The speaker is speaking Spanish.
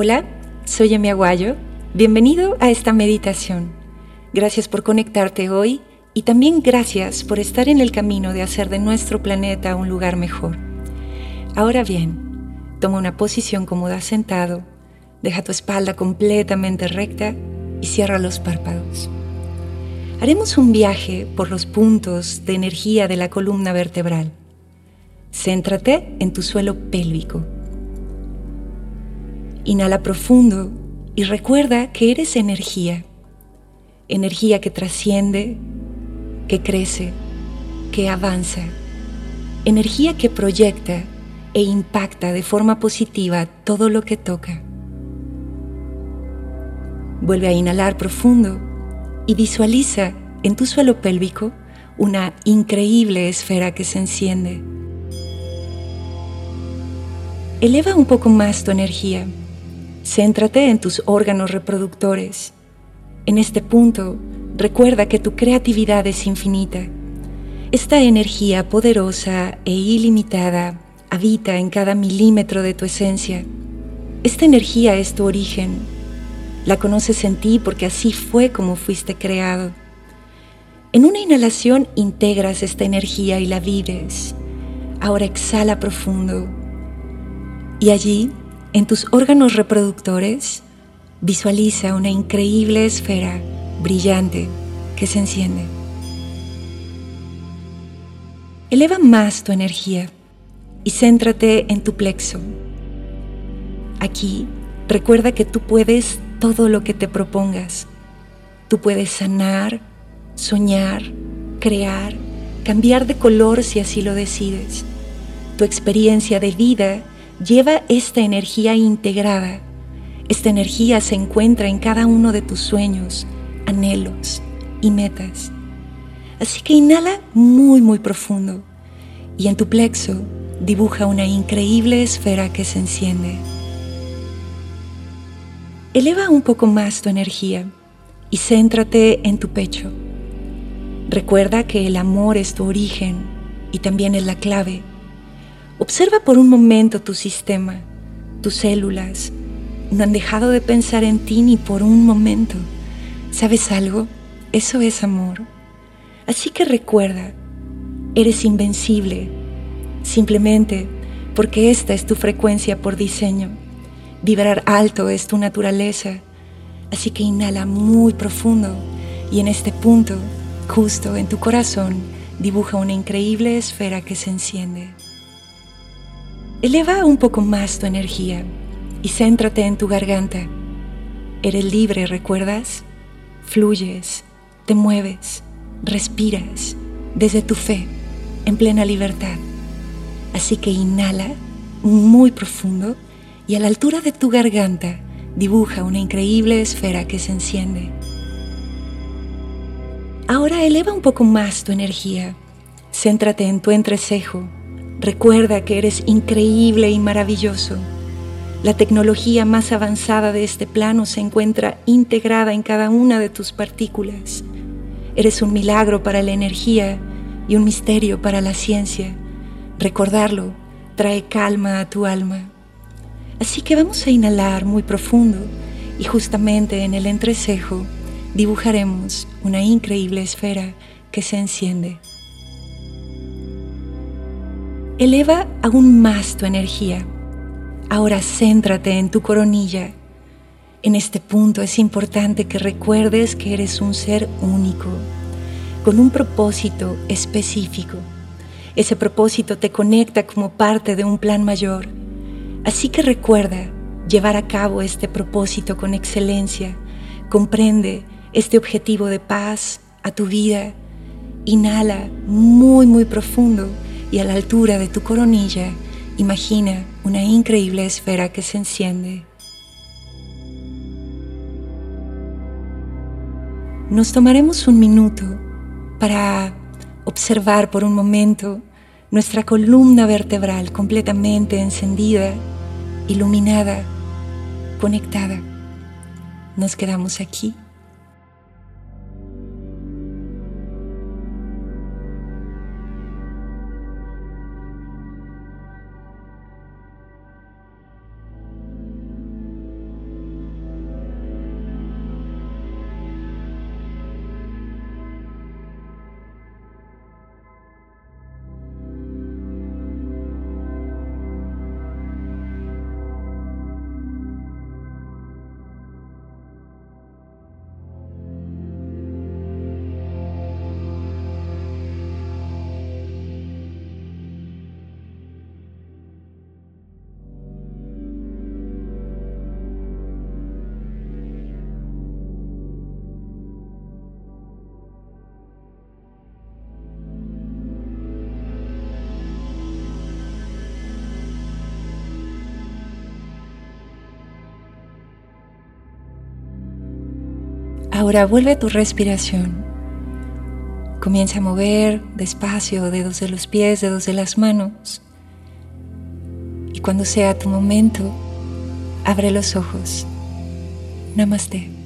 Hola, soy Emi Aguayo. Bienvenido a esta meditación. Gracias por conectarte hoy y también gracias por estar en el camino de hacer de nuestro planeta un lugar mejor. Ahora bien, toma una posición cómoda sentado, deja tu espalda completamente recta y cierra los párpados. Haremos un viaje por los puntos de energía de la columna vertebral. Céntrate en tu suelo pélvico Inhala profundo y recuerda que eres energía, energía que trasciende, que crece, que avanza, energía que proyecta e impacta de forma positiva todo lo que toca. Vuelve a inhalar profundo y visualiza en tu suelo pélvico una increíble esfera que se enciende. Eleva un poco más tu energía Céntrate en tus órganos reproductores. En este punto, recuerda que tu creatividad es infinita. Esta energía poderosa e ilimitada habita en cada milímetro de tu esencia. Esta energía es tu origen. La conoces en ti porque así fue como fuiste creado. En una inhalación integras esta energía y la vives. Ahora exhala profundo. Y allí en tus órganos reproductores, visualiza una increíble esfera brillante que se enciende. Eleva más tu energía y céntrate en tu plexo. Aquí recuerda que tú puedes todo lo que te propongas. Tú puedes sanar, soñar, crear, cambiar de color si así lo decides. Tu experiencia de vida lleva esta energía integrada. Esta energía se encuentra en cada uno de tus sueños, anhelos y metas. Así que inhala muy, muy profundo y en tu plexo dibuja una increíble esfera que se enciende. Eleva un poco más tu energía y céntrate en tu pecho. Recuerda que el amor es tu origen y también es la clave Observa por un momento tu sistema, tus células. No han dejado de pensar en ti ni por un momento. ¿Sabes algo? Eso es amor. Así que recuerda, eres invencible, simplemente porque esta es tu frecuencia por diseño. Vibrar alto es tu naturaleza. Así que inhala muy profundo y en este punto, justo en tu corazón, dibuja una increíble esfera que se enciende. Eleva un poco más tu energía y céntrate en tu garganta. Eres libre, ¿recuerdas? Fluyes, te mueves, respiras desde tu fe, en plena libertad. Así que inhala muy profundo y a la altura de tu garganta dibuja una increíble esfera que se enciende. Ahora eleva un poco más tu energía. Céntrate en tu entrecejo Recuerda que eres increíble y maravilloso. La tecnología más avanzada de este plano se encuentra integrada en cada una de tus partículas. Eres un milagro para la energía y un misterio para la ciencia. Recordarlo trae calma a tu alma. Así que vamos a inhalar muy profundo y justamente en el entrecejo dibujaremos una increíble esfera que se enciende. Eleva aún más tu energía. Ahora céntrate en tu coronilla. En este punto es importante que recuerdes que eres un ser único, con un propósito específico. Ese propósito te conecta como parte de un plan mayor. Así que recuerda llevar a cabo este propósito con excelencia. Comprende este objetivo de paz a tu vida. Inhala muy, muy profundo y a la altura de tu coronilla imagina una increíble esfera que se enciende. Nos tomaremos un minuto para observar por un momento nuestra columna vertebral completamente encendida, iluminada, conectada. Nos quedamos aquí. Ahora vuelve tu respiración. Comienza a mover despacio dedos de los pies, dedos de las manos. Y cuando sea tu momento, abre los ojos. Namaste.